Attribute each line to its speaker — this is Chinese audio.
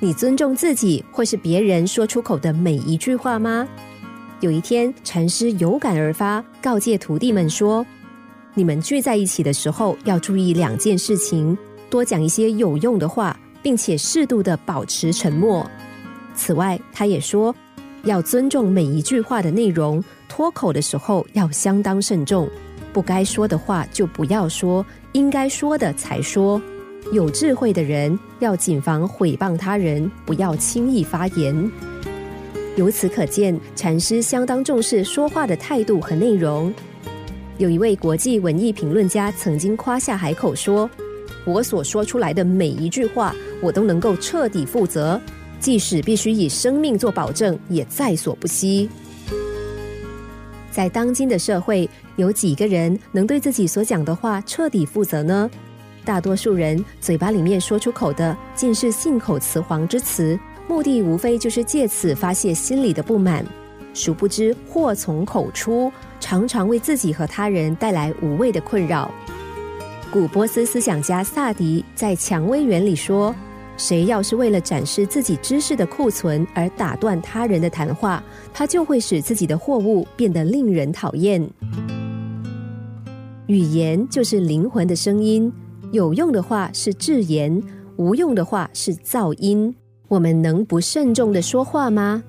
Speaker 1: 你尊重自己或是别人说出口的每一句话吗？有一天，禅师有感而发，告诫徒弟们说：“你们聚在一起的时候，要注意两件事情，多讲一些有用的话，并且适度的保持沉默。此外，他也说，要尊重每一句话的内容，脱口的时候要相当慎重，不该说的话就不要说，应该说的才说。有智慧的人要谨防毁谤他人，不要轻易发言。”由此可见，禅师相当重视说话的态度和内容。有一位国际文艺评论家曾经夸下海口说：“我所说出来的每一句话，我都能够彻底负责，即使必须以生命做保证，也在所不惜。”在当今的社会，有几个人能对自己所讲的话彻底负责呢？大多数人嘴巴里面说出口的，尽是信口雌黄之词。目的无非就是借此发泄心里的不满，殊不知祸从口出，常常为自己和他人带来无谓的困扰。古波斯思想家萨迪在《蔷薇园》里说：“谁要是为了展示自己知识的库存而打断他人的谈话，他就会使自己的货物变得令人讨厌。”语言就是灵魂的声音，有用的话是智言，无用的话是噪音。我们能不慎重的说话吗？